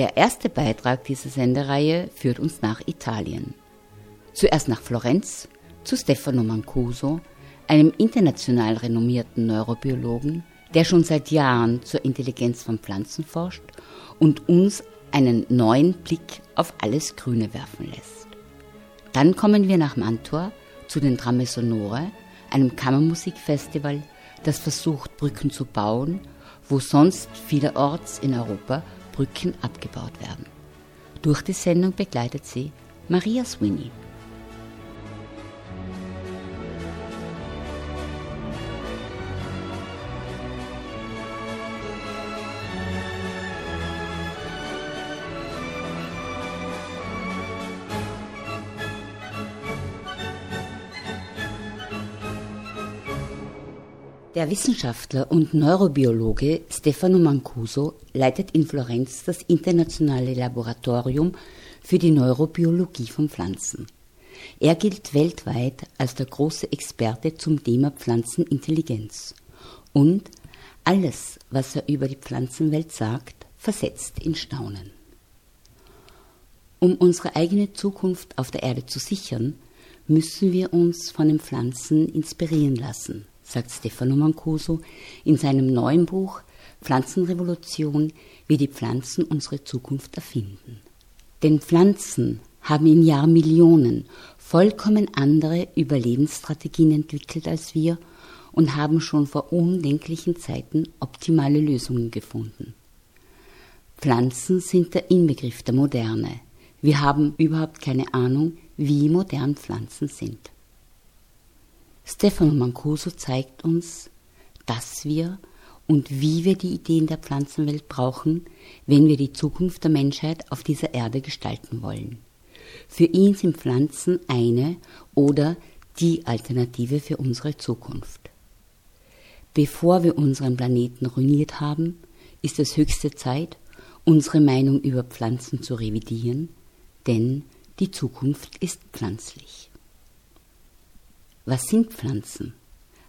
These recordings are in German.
Der erste Beitrag dieser Sendereihe führt uns nach Italien. Zuerst nach Florenz zu Stefano Mancuso, einem international renommierten Neurobiologen, der schon seit Jahren zur Intelligenz von Pflanzen forscht und uns einen neuen Blick auf alles Grüne werfen lässt. Dann kommen wir nach Mantua zu den Trame Sonore, einem Kammermusikfestival, das versucht, Brücken zu bauen, wo sonst vielerorts in Europa Brücken abgebaut werden. Durch die Sendung begleitet sie Maria Sweeney. Der Wissenschaftler und Neurobiologe Stefano Mancuso leitet in Florenz das internationale Laboratorium für die Neurobiologie von Pflanzen. Er gilt weltweit als der große Experte zum Thema Pflanzenintelligenz. Und alles, was er über die Pflanzenwelt sagt, versetzt in Staunen. Um unsere eigene Zukunft auf der Erde zu sichern, müssen wir uns von den Pflanzen inspirieren lassen sagt Stefano Mancuso in seinem neuen Buch Pflanzenrevolution, wie die Pflanzen unsere Zukunft erfinden. Denn Pflanzen haben in Jahrmillionen vollkommen andere Überlebensstrategien entwickelt als wir und haben schon vor undenklichen Zeiten optimale Lösungen gefunden. Pflanzen sind der Inbegriff der Moderne. Wir haben überhaupt keine Ahnung, wie modern Pflanzen sind. Stefano Mancuso zeigt uns, dass wir und wie wir die Ideen der Pflanzenwelt brauchen, wenn wir die Zukunft der Menschheit auf dieser Erde gestalten wollen. Für ihn sind Pflanzen eine oder die Alternative für unsere Zukunft. Bevor wir unseren Planeten ruiniert haben, ist es höchste Zeit, unsere Meinung über Pflanzen zu revidieren, denn die Zukunft ist pflanzlich. Was sind Pflanzen?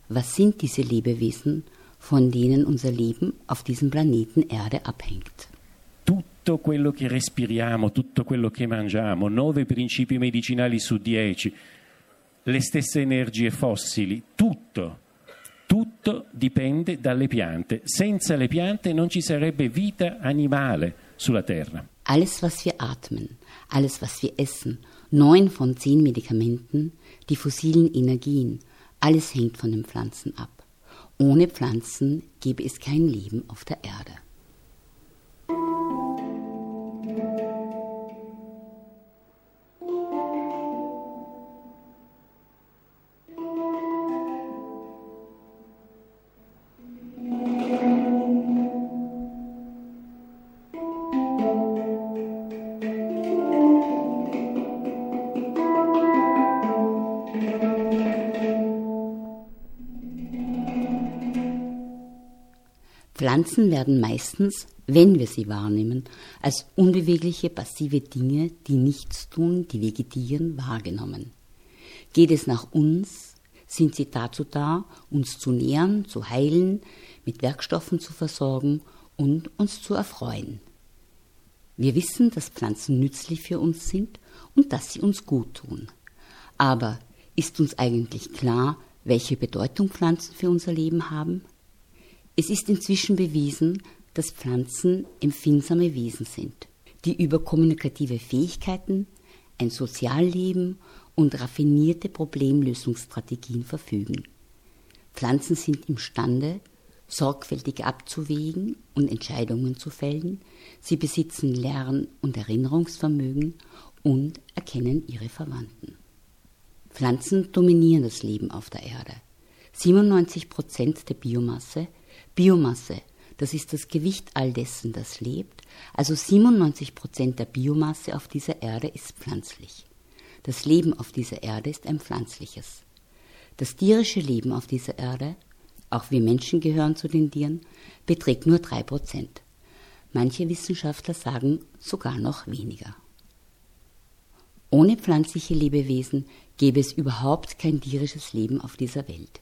Was sind diese Lebewesen, von denen unser Leben auf diesem Planeten Erde abhängt? Tutto quello che respiriamo, tutto quello che mangiamo, nove principi medicinali su dieci, le stesse energie fossili, tutto, tutto dipende dalle piante. Senza le piante non ci sarebbe vita animale sulla Terra. Alles, was wir atmen, alles, was wir essen, neun von zehn Medikamenten, die fossilen Energien, alles hängt von den Pflanzen ab. Ohne Pflanzen gäbe es kein Leben auf der Erde. Pflanzen werden meistens, wenn wir sie wahrnehmen, als unbewegliche passive Dinge, die nichts tun, die vegetieren, wahrgenommen. Geht es nach uns, sind sie dazu da, uns zu nähren, zu heilen, mit Werkstoffen zu versorgen und uns zu erfreuen. Wir wissen, dass Pflanzen nützlich für uns sind und dass sie uns gut tun. Aber ist uns eigentlich klar, welche Bedeutung Pflanzen für unser Leben haben? Es ist inzwischen bewiesen, dass Pflanzen empfindsame Wesen sind, die über kommunikative Fähigkeiten, ein Sozialleben und raffinierte Problemlösungsstrategien verfügen. Pflanzen sind imstande, sorgfältig abzuwägen und Entscheidungen zu fällen, sie besitzen Lern- und Erinnerungsvermögen und erkennen ihre Verwandten. Pflanzen dominieren das Leben auf der Erde. 97 Prozent der Biomasse Biomasse, das ist das Gewicht all dessen, das lebt, also 97 Prozent der Biomasse auf dieser Erde ist pflanzlich. Das Leben auf dieser Erde ist ein pflanzliches. Das tierische Leben auf dieser Erde, auch wir Menschen gehören zu den Tieren, beträgt nur drei Prozent. Manche Wissenschaftler sagen sogar noch weniger. Ohne pflanzliche Lebewesen gäbe es überhaupt kein tierisches Leben auf dieser Welt.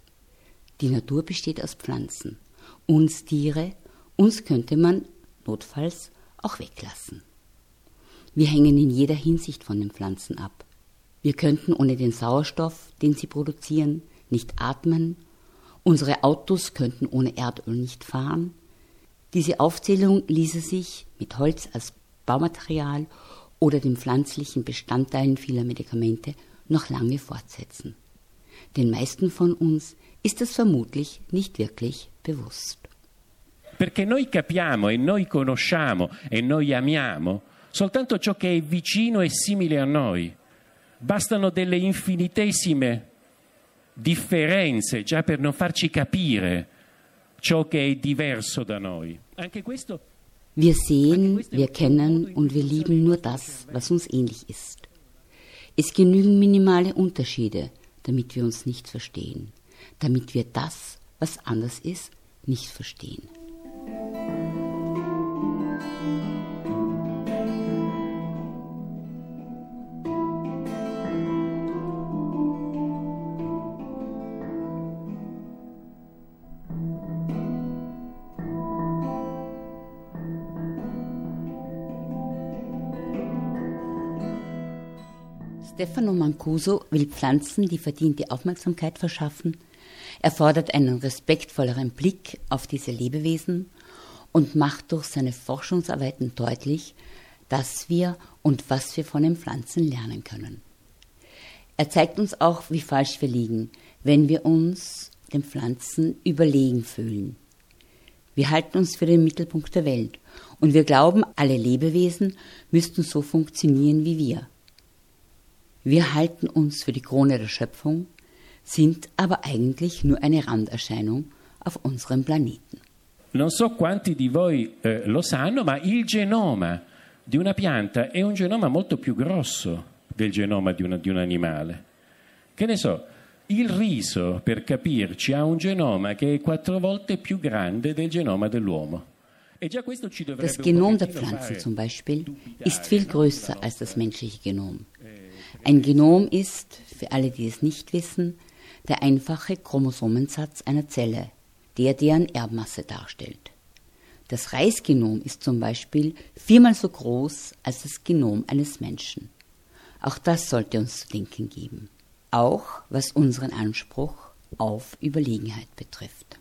Die Natur besteht aus Pflanzen uns Tiere, uns könnte man notfalls auch weglassen. Wir hängen in jeder Hinsicht von den Pflanzen ab. Wir könnten ohne den Sauerstoff, den sie produzieren, nicht atmen. Unsere Autos könnten ohne Erdöl nicht fahren. Diese Aufzählung ließe sich mit Holz als Baumaterial oder den pflanzlichen Bestandteilen vieler Medikamente noch lange fortsetzen. Den meisten von uns ist es vermutlich nicht wirklich bewusst. Perché noi capiamo e noi conosciamo e noi amiamo soltanto ciò che è vicino e simile a noi. Bastano delle infinitesime differenze già per non farci capire ciò che è diverso da noi. Anche questo wir sehen, wir kennen und wir lieben nur das, was uns ähnlich ist. Es genügen minimale Unterschiede, damit wir uns nicht verstehen, damit wir das, was anders ist, nicht verstehen. Stefano Mancuso will Pflanzen die verdiente Aufmerksamkeit verschaffen. Er fordert einen respektvolleren Blick auf diese Lebewesen und macht durch seine Forschungsarbeiten deutlich, dass wir und was wir von den Pflanzen lernen können. Er zeigt uns auch, wie falsch wir liegen, wenn wir uns den Pflanzen überlegen fühlen. Wir halten uns für den Mittelpunkt der Welt und wir glauben, alle Lebewesen müssten so funktionieren wie wir. Wir halten uns für die Krone der Schöpfung, sind aber eigentlich nur eine Randerscheinung auf unserem Planeten. Non so quanti di voi eh, lo sanno, ma il genoma di una pianta è un genoma molto più grosso del genoma di, una, di un animale. Che ne so, il riso, per capirci, ha un genoma che è quattro volte più grande del genoma dell'uomo. Das Genom der Pflanzen zum Beispiel ist viel größer als das menschliche Genom. Ein Genom ist, für alle, die es nicht wissen, der einfache Chromosomensatz einer Zelle, der deren Erbmasse darstellt. Das Reisgenom ist zum Beispiel viermal so groß als das Genom eines Menschen. Auch das sollte uns zu denken geben, auch was unseren Anspruch auf Überlegenheit betrifft.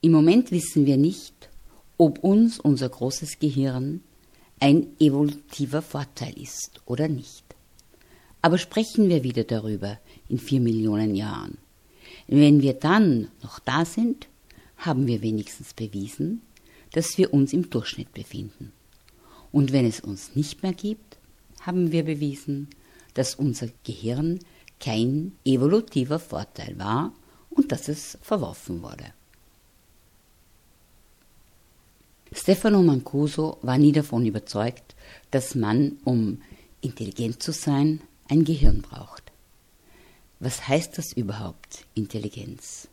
Im Moment wissen wir nicht, ob uns unser großes Gehirn ein evolutiver Vorteil ist oder nicht. Aber sprechen wir wieder darüber in vier Millionen Jahren. Wenn wir dann noch da sind, haben wir wenigstens bewiesen, dass wir uns im Durchschnitt befinden. Und wenn es uns nicht mehr gibt, haben wir bewiesen, dass unser Gehirn kein evolutiver Vorteil war und dass es verworfen wurde. Stefano Mancuso war nie davon überzeugt, dass man, um intelligent zu sein, ein Gehirn braucht. Was heißt das überhaupt, Intelligenz?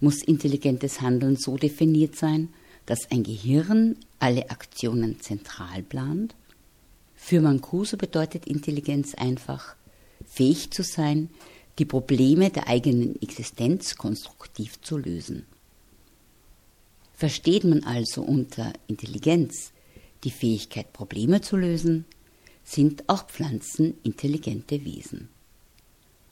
Muss intelligentes Handeln so definiert sein, dass ein Gehirn alle Aktionen zentral plant? Für Mancuso bedeutet Intelligenz einfach, fähig zu sein, die Probleme der eigenen Existenz konstruktiv zu lösen. Versteht man also unter Intelligenz die Fähigkeit, Probleme zu lösen, sind auch Pflanzen intelligente Wesen.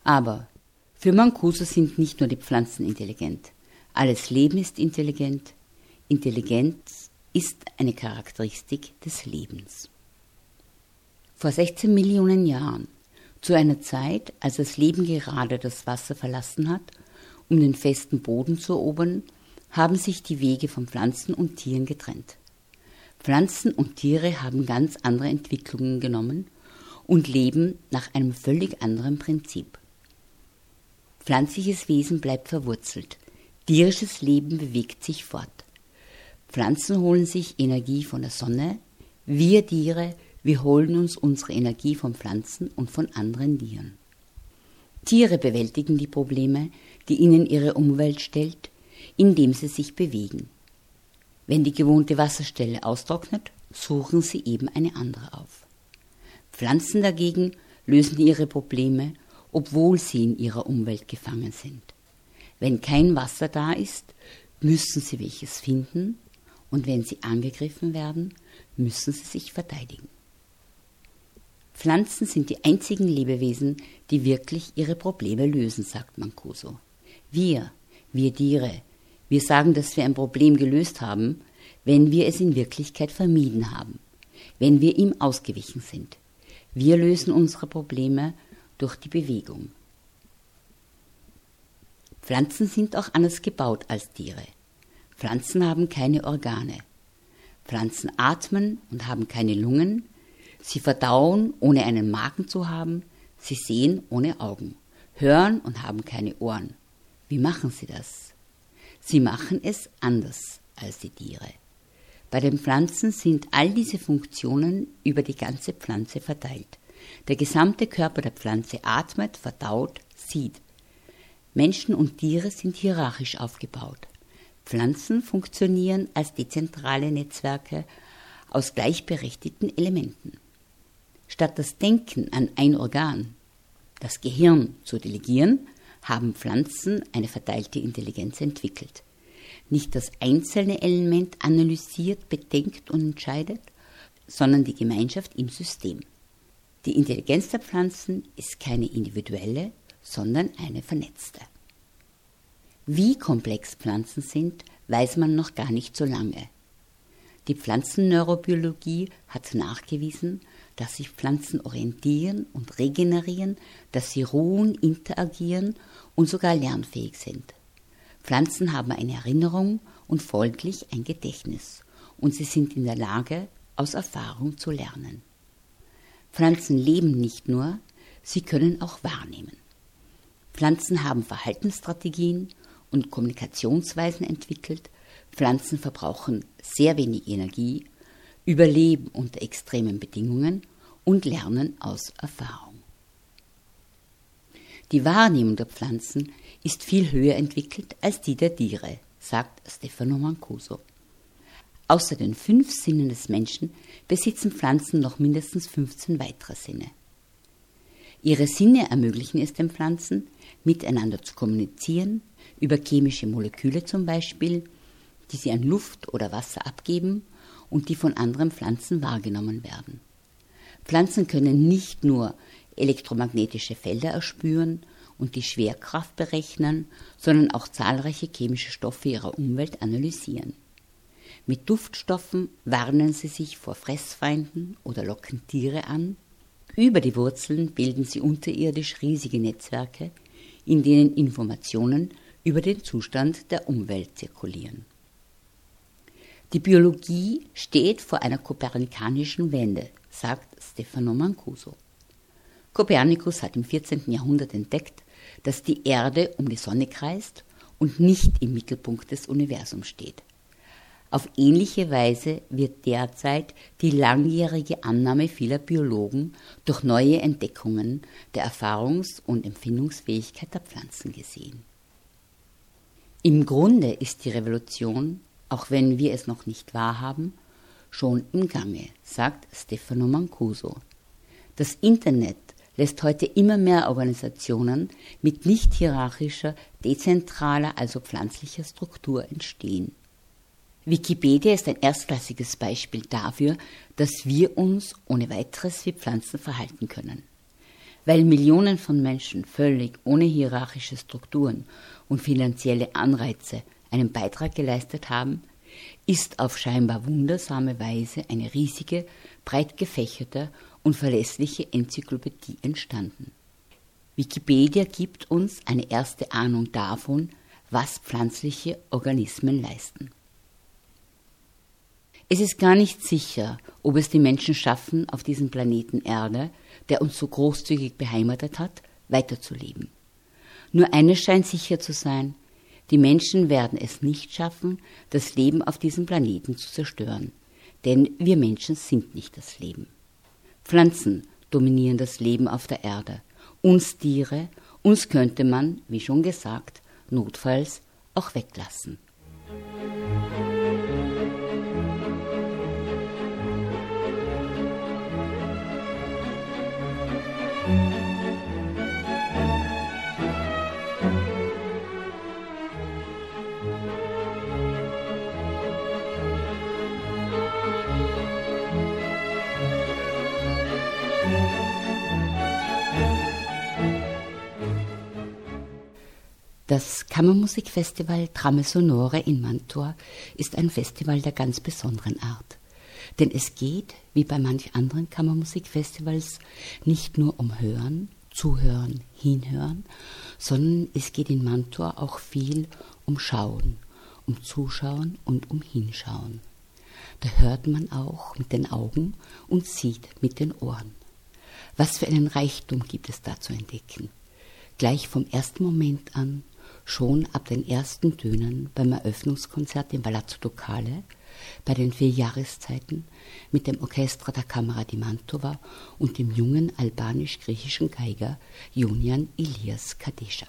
Aber für Mancuso sind nicht nur die Pflanzen intelligent. Alles Leben ist intelligent. Intelligenz ist eine Charakteristik des Lebens. Vor 16 Millionen Jahren, zu einer Zeit, als das Leben gerade das Wasser verlassen hat, um den festen Boden zu erobern, haben sich die Wege von Pflanzen und Tieren getrennt. Pflanzen und Tiere haben ganz andere Entwicklungen genommen und leben nach einem völlig anderen Prinzip. Pflanzliches Wesen bleibt verwurzelt, tierisches Leben bewegt sich fort. Pflanzen holen sich Energie von der Sonne, wir Tiere, wir holen uns unsere Energie von Pflanzen und von anderen Tieren. Tiere bewältigen die Probleme, die ihnen ihre Umwelt stellt, indem sie sich bewegen. Wenn die gewohnte Wasserstelle austrocknet, suchen sie eben eine andere auf. Pflanzen dagegen lösen ihre Probleme, obwohl sie in ihrer Umwelt gefangen sind. Wenn kein Wasser da ist, müssen sie welches finden Und wenn sie angegriffen werden, müssen sie sich verteidigen. Pflanzen sind die einzigen Lebewesen, die wirklich ihre Probleme lösen, sagt Mancuso. Wir, wir Tiere, wir sagen, dass wir ein Problem gelöst haben, wenn wir es in Wirklichkeit vermieden haben, wenn wir ihm ausgewichen sind. Wir lösen unsere Probleme durch die Bewegung. Pflanzen sind auch anders gebaut als Tiere. Pflanzen haben keine Organe. Pflanzen atmen und haben keine Lungen. Sie verdauen, ohne einen Magen zu haben. Sie sehen ohne Augen, hören und haben keine Ohren. Wie machen sie das? Sie machen es anders als die Tiere. Bei den Pflanzen sind all diese Funktionen über die ganze Pflanze verteilt. Der gesamte Körper der Pflanze atmet, verdaut, sieht. Menschen und Tiere sind hierarchisch aufgebaut. Pflanzen funktionieren als dezentrale Netzwerke aus gleichberechtigten Elementen. Statt das Denken an ein Organ, das Gehirn, zu delegieren, haben Pflanzen eine verteilte Intelligenz entwickelt. Nicht das einzelne Element analysiert, bedenkt und entscheidet, sondern die Gemeinschaft im System. Die Intelligenz der Pflanzen ist keine individuelle, sondern eine vernetzte. Wie komplex Pflanzen sind, weiß man noch gar nicht so lange. Die Pflanzenneurobiologie hat nachgewiesen, dass sich Pflanzen orientieren und regenerieren, dass sie ruhen, interagieren und sogar lernfähig sind. Pflanzen haben eine Erinnerung und folglich ein Gedächtnis und sie sind in der Lage, aus Erfahrung zu lernen. Pflanzen leben nicht nur, sie können auch wahrnehmen. Pflanzen haben Verhaltensstrategien und Kommunikationsweisen entwickelt. Pflanzen verbrauchen sehr wenig Energie, überleben unter extremen Bedingungen und lernen aus Erfahrung. Die Wahrnehmung der Pflanzen ist viel höher entwickelt als die der Tiere, sagt Stefano Mancuso. Außer den fünf Sinnen des Menschen besitzen Pflanzen noch mindestens 15 weitere Sinne. Ihre Sinne ermöglichen es den Pflanzen, miteinander zu kommunizieren, über chemische Moleküle zum Beispiel, die sie an Luft oder Wasser abgeben und die von anderen Pflanzen wahrgenommen werden. Pflanzen können nicht nur elektromagnetische Felder erspüren und die Schwerkraft berechnen, sondern auch zahlreiche chemische Stoffe ihrer Umwelt analysieren. Mit Duftstoffen warnen sie sich vor Fressfeinden oder locken Tiere an. Über die Wurzeln bilden sie unterirdisch riesige Netzwerke, in denen Informationen über den Zustand der Umwelt zirkulieren. Die Biologie steht vor einer kopernikanischen Wende, sagt Stefano Mancuso. Kopernikus hat im 14. Jahrhundert entdeckt, dass die Erde um die Sonne kreist und nicht im Mittelpunkt des Universums steht. Auf ähnliche Weise wird derzeit die langjährige Annahme vieler Biologen durch neue Entdeckungen der Erfahrungs- und Empfindungsfähigkeit der Pflanzen gesehen. Im Grunde ist die Revolution, auch wenn wir es noch nicht wahrhaben, schon im Gange, sagt Stefano Mancuso. Das Internet lässt heute immer mehr Organisationen mit nicht hierarchischer, dezentraler, also pflanzlicher Struktur entstehen. Wikipedia ist ein erstklassiges Beispiel dafür, dass wir uns ohne weiteres wie Pflanzen verhalten können. Weil Millionen von Menschen völlig ohne hierarchische Strukturen und finanzielle Anreize einen Beitrag geleistet haben, ist auf scheinbar wundersame Weise eine riesige, breit gefächerte und verlässliche Enzyklopädie entstanden. Wikipedia gibt uns eine erste Ahnung davon, was pflanzliche Organismen leisten. Es ist gar nicht sicher, ob es die Menschen schaffen, auf diesem Planeten Erde, der uns so großzügig beheimatet hat, weiterzuleben. Nur eines scheint sicher zu sein, die Menschen werden es nicht schaffen, das Leben auf diesem Planeten zu zerstören, denn wir Menschen sind nicht das Leben. Pflanzen dominieren das Leben auf der Erde, uns Tiere, uns könnte man, wie schon gesagt, notfalls auch weglassen. Das Kammermusikfestival Trame Sonore in Mantua ist ein Festival der ganz besonderen Art. Denn es geht, wie bei manch anderen Kammermusikfestivals, nicht nur um Hören, Zuhören, Hinhören, sondern es geht in Mantua auch viel um Schauen, um Zuschauen und um Hinschauen. Da hört man auch mit den Augen und sieht mit den Ohren. Was für einen Reichtum gibt es da zu entdecken? Gleich vom ersten Moment an, schon ab den ersten Tönen beim Eröffnungskonzert im Palazzo Ducale, bei den vier Jahreszeiten mit dem Orchestra da Camera di Mantova und dem jungen albanisch-griechischen Geiger Junian Ilias Kadesha.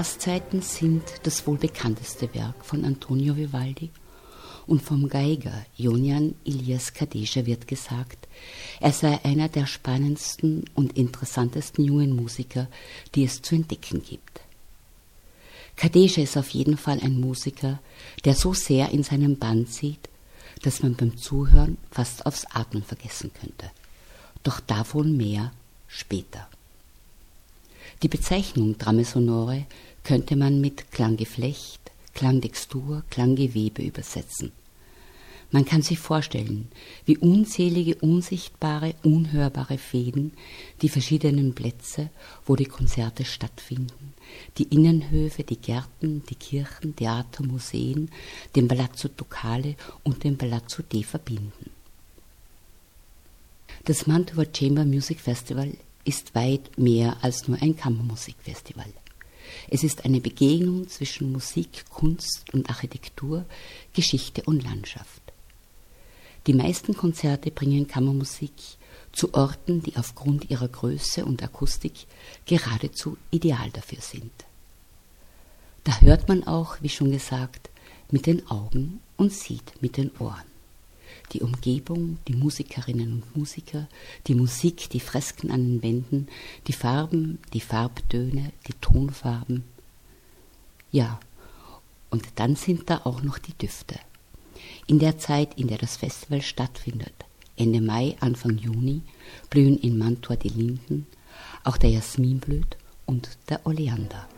Jahreszeiten sind das wohl bekannteste Werk von Antonio Vivaldi und vom Geiger Jonian Ilias Kadesha wird gesagt, er sei einer der spannendsten und interessantesten jungen Musiker, die es zu entdecken gibt. Kadesha ist auf jeden Fall ein Musiker, der so sehr in seinem Band sieht, dass man beim Zuhören fast aufs Atmen vergessen könnte. Doch davon mehr später. Die Bezeichnung Drame sonore könnte man mit Klanggeflecht, Klangtextur, Klanggewebe übersetzen. Man kann sich vorstellen, wie unzählige unsichtbare, unhörbare Fäden die verschiedenen Plätze, wo die Konzerte stattfinden, die Innenhöfe, die Gärten, die Kirchen, Theater, Museen, den Palazzo Ducale und den Palazzo D verbinden. Das Mantova Chamber Music Festival ist weit mehr als nur ein Kammermusikfestival. Es ist eine Begegnung zwischen Musik, Kunst und Architektur, Geschichte und Landschaft. Die meisten Konzerte bringen Kammermusik zu Orten, die aufgrund ihrer Größe und Akustik geradezu ideal dafür sind. Da hört man auch, wie schon gesagt, mit den Augen und sieht mit den Ohren die Umgebung, die Musikerinnen und Musiker, die Musik, die Fresken an den Wänden, die Farben, die Farbtöne, die Tonfarben. Ja, und dann sind da auch noch die Düfte. In der Zeit, in der das Festival stattfindet, Ende Mai, Anfang Juni, blühen in Mantua die Linden, auch der Jasmin blüht und der Oleander.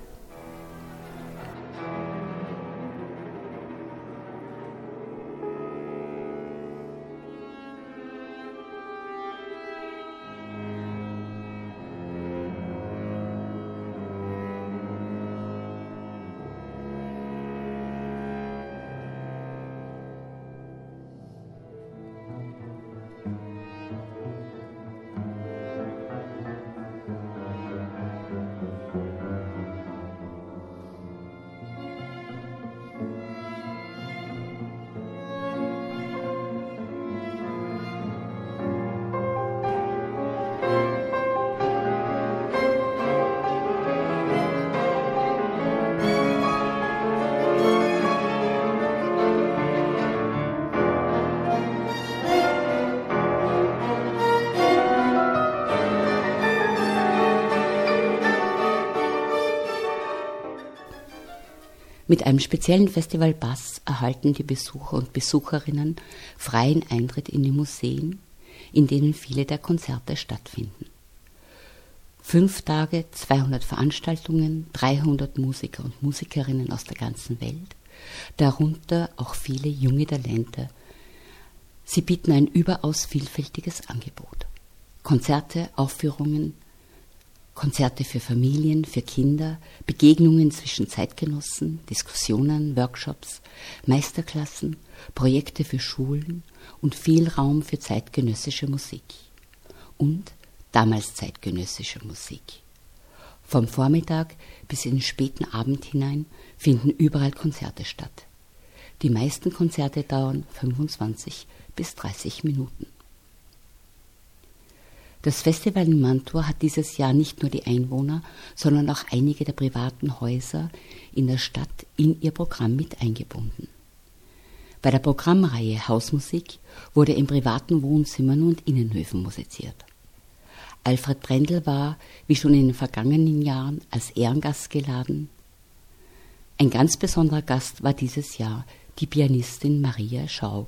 Mit einem speziellen Festivalpass erhalten die Besucher und Besucherinnen freien Eintritt in die Museen, in denen viele der Konzerte stattfinden. Fünf Tage, 200 Veranstaltungen, 300 Musiker und Musikerinnen aus der ganzen Welt, darunter auch viele junge Talente. Sie bieten ein überaus vielfältiges Angebot. Konzerte, Aufführungen, Konzerte für Familien, für Kinder, Begegnungen zwischen Zeitgenossen, Diskussionen, Workshops, Meisterklassen, Projekte für Schulen und viel Raum für zeitgenössische Musik. Und damals zeitgenössische Musik. Vom Vormittag bis in den späten Abend hinein finden überall Konzerte statt. Die meisten Konzerte dauern 25 bis 30 Minuten. Das Festival in Mantua hat dieses Jahr nicht nur die Einwohner, sondern auch einige der privaten Häuser in der Stadt in ihr Programm mit eingebunden. Bei der Programmreihe Hausmusik wurde in privaten Wohnzimmern und Innenhöfen musiziert. Alfred Brendel war, wie schon in den vergangenen Jahren, als Ehrengast geladen. Ein ganz besonderer Gast war dieses Jahr die Pianistin Maria Schau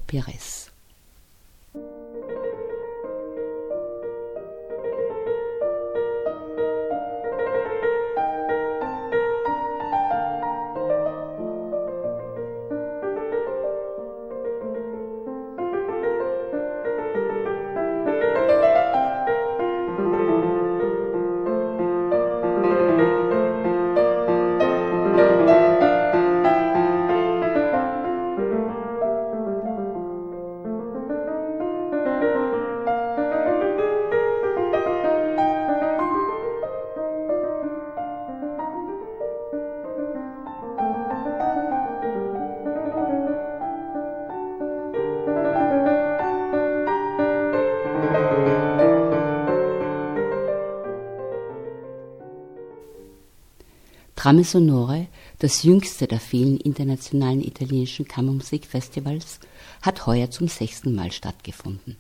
Trame Sonore, das jüngste der vielen internationalen italienischen Kammermusikfestivals, hat heuer zum sechsten Mal stattgefunden.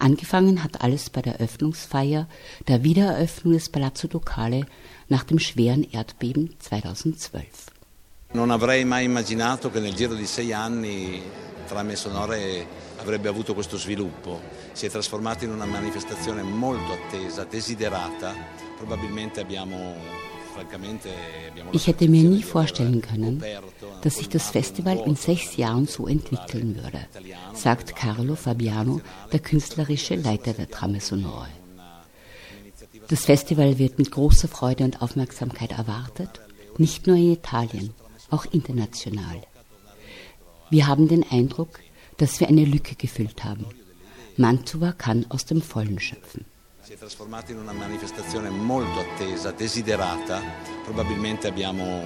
Angefangen hat alles bei der Eröffnungsfeier der Wiedereröffnung des Palazzo Ducale nach dem schweren Erdbeben 2012. Non avrei mai immaginato che nel giro di sei anni Trame Sonore avrebbe avuto questo sviluppo. Si è trasformato in una manifestazione molto attesa, desiderata. Probabilmente abbiamo ich hätte mir nie vorstellen können, dass sich das Festival in sechs Jahren so entwickeln würde, sagt Carlo Fabiano, der künstlerische Leiter der Trame Sonore. Das Festival wird mit großer Freude und Aufmerksamkeit erwartet, nicht nur in Italien, auch international. Wir haben den Eindruck, dass wir eine Lücke gefüllt haben. Mantua kann aus dem Vollen schöpfen trasformata in una manifestazione molto attesa, desiderata, probabilmente abbiamo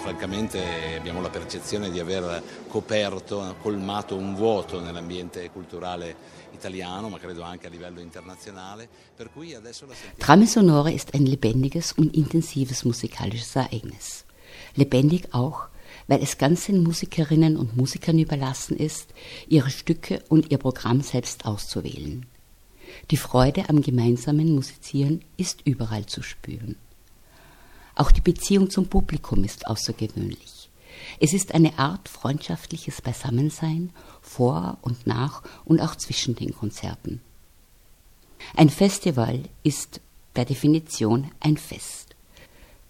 francamente abbiamo la percezione di aver coperto, colmato un vuoto nell'ambiente culturale italiano, ma credo anche a livello internazionale. Per cui adesso la sentiamo. Trame Sonore ist ein lebendiges und intensives musikalisches Ereignis. Lebendig auch, weil es ganz den Musikerinnen und Musikern überlassen ist, ihre Stücke und ihr Programm selbst auszuwählen. Die Freude am gemeinsamen Musizieren ist überall zu spüren. Auch die Beziehung zum Publikum ist außergewöhnlich. Es ist eine Art freundschaftliches Beisammensein vor und nach und auch zwischen den Konzerten. Ein Festival ist per Definition ein Fest.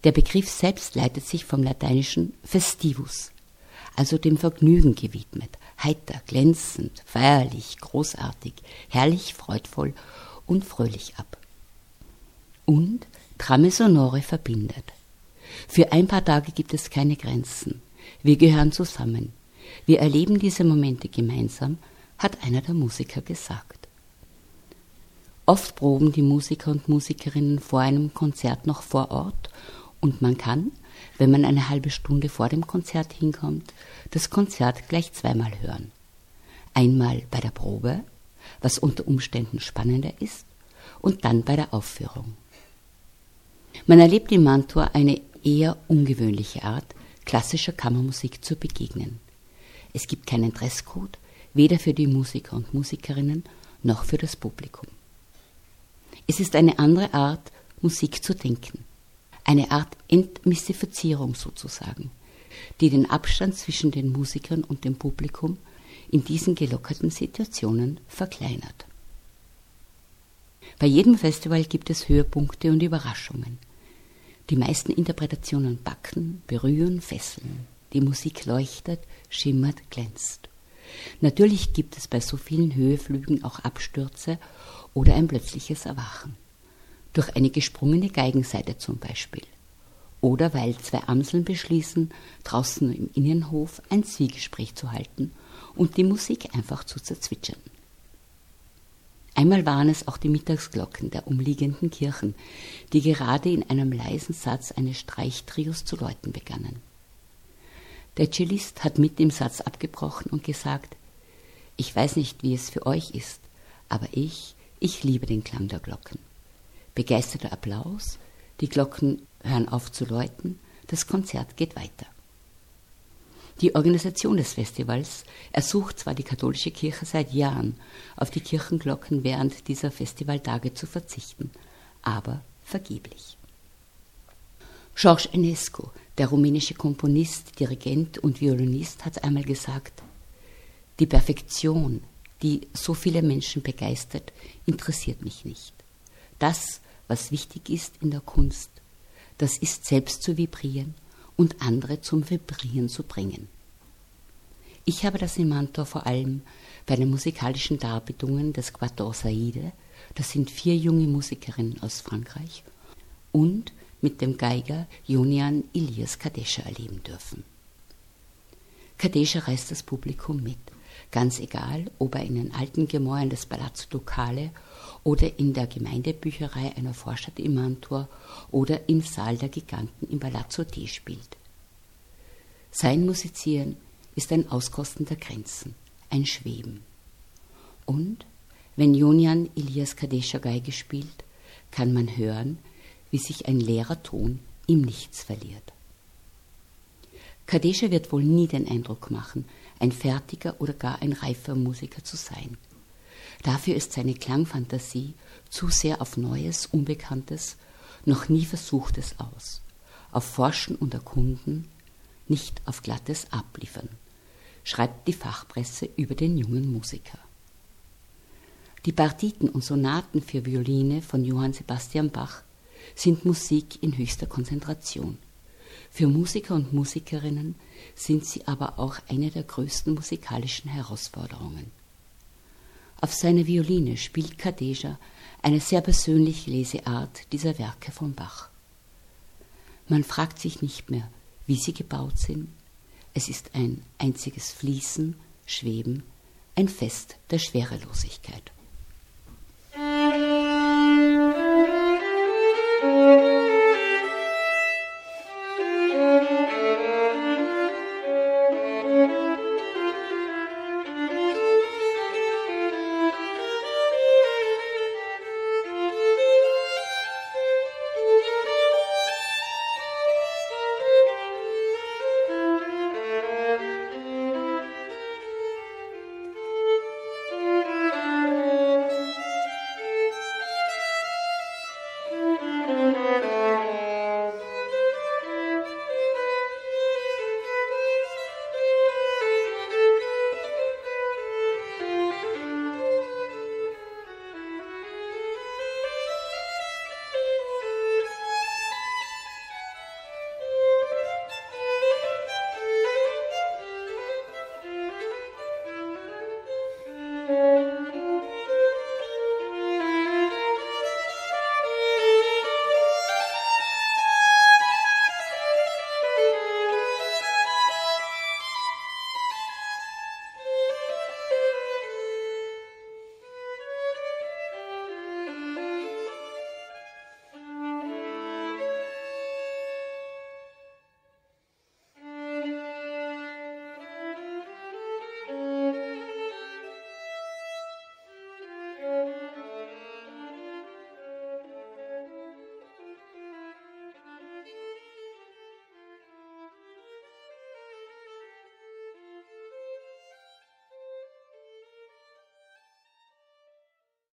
Der Begriff selbst leitet sich vom lateinischen festivus, also dem Vergnügen gewidmet, heiter, glänzend, feierlich, großartig, herrlich, freudvoll und fröhlich ab. Und Trame Sonore verbindet. Für ein paar Tage gibt es keine Grenzen. Wir gehören zusammen. Wir erleben diese Momente gemeinsam, hat einer der Musiker gesagt. Oft proben die Musiker und Musikerinnen vor einem Konzert noch vor Ort und man kann, wenn man eine halbe Stunde vor dem Konzert hinkommt, das Konzert gleich zweimal hören. Einmal bei der Probe, was unter Umständen spannender ist, und dann bei der Aufführung. Man erlebt in Mantua eine eher ungewöhnliche Art, klassischer Kammermusik zu begegnen. Es gibt keinen Dresscode, weder für die Musiker und Musikerinnen noch für das Publikum. Es ist eine andere Art, Musik zu denken eine Art Entmystifizierung sozusagen, die den Abstand zwischen den Musikern und dem Publikum in diesen gelockerten Situationen verkleinert. Bei jedem Festival gibt es Höhepunkte und Überraschungen. Die meisten Interpretationen backen, berühren, fesseln. Die Musik leuchtet, schimmert, glänzt. Natürlich gibt es bei so vielen Höheflügen auch Abstürze oder ein plötzliches Erwachen. Durch eine gesprungene Geigenseite zum Beispiel. Oder weil zwei Amseln beschließen, draußen im Innenhof ein Zwiegespräch zu halten und die Musik einfach zu zerzwitschern. Einmal waren es auch die Mittagsglocken der umliegenden Kirchen, die gerade in einem leisen Satz eines Streichtrios zu läuten begannen. Der Cellist hat mit dem Satz abgebrochen und gesagt, ich weiß nicht, wie es für euch ist, aber ich, ich liebe den Klang der Glocken. Begeisterter Applaus, die Glocken hören auf zu läuten, das Konzert geht weiter. Die Organisation des Festivals ersucht zwar die katholische Kirche seit Jahren, auf die Kirchenglocken während dieser Festivaltage zu verzichten, aber vergeblich. George Enescu, der rumänische Komponist, Dirigent und Violinist, hat einmal gesagt, die Perfektion, die so viele Menschen begeistert, interessiert mich nicht. Das, was wichtig ist in der Kunst, das ist selbst zu vibrieren und andere zum Vibrieren zu bringen. Ich habe das in Mantua vor allem bei den musikalischen Darbietungen des Quator Saide, das sind vier junge Musikerinnen aus Frankreich, und mit dem Geiger Jonian Ilias Kadesha erleben dürfen. Kadesha reißt das Publikum mit, ganz egal, ob er in den alten Gemäuern des Palazzo Ducale oder in der Gemeindebücherei einer Vorstadt in Mantua oder im Saal der Giganten im Palazzo D spielt. Sein Musizieren ist ein Auskosten der Grenzen, ein Schweben. Und wenn Jonian Elias Kadesha Geige spielt, kann man hören, wie sich ein leerer Ton im Nichts verliert. Kadesha wird wohl nie den Eindruck machen, ein fertiger oder gar ein reifer Musiker zu sein. Dafür ist seine Klangfantasie zu sehr auf Neues, Unbekanntes, noch nie Versuchtes aus, auf Forschen und Erkunden, nicht auf glattes Abliefern, schreibt die Fachpresse über den jungen Musiker. Die Partiten und Sonaten für Violine von Johann Sebastian Bach sind Musik in höchster Konzentration. Für Musiker und Musikerinnen sind sie aber auch eine der größten musikalischen Herausforderungen. Auf seiner Violine spielt Kadeja eine sehr persönliche Leseart dieser Werke von Bach. Man fragt sich nicht mehr, wie sie gebaut sind. Es ist ein einziges Fließen, Schweben, ein Fest der Schwerelosigkeit.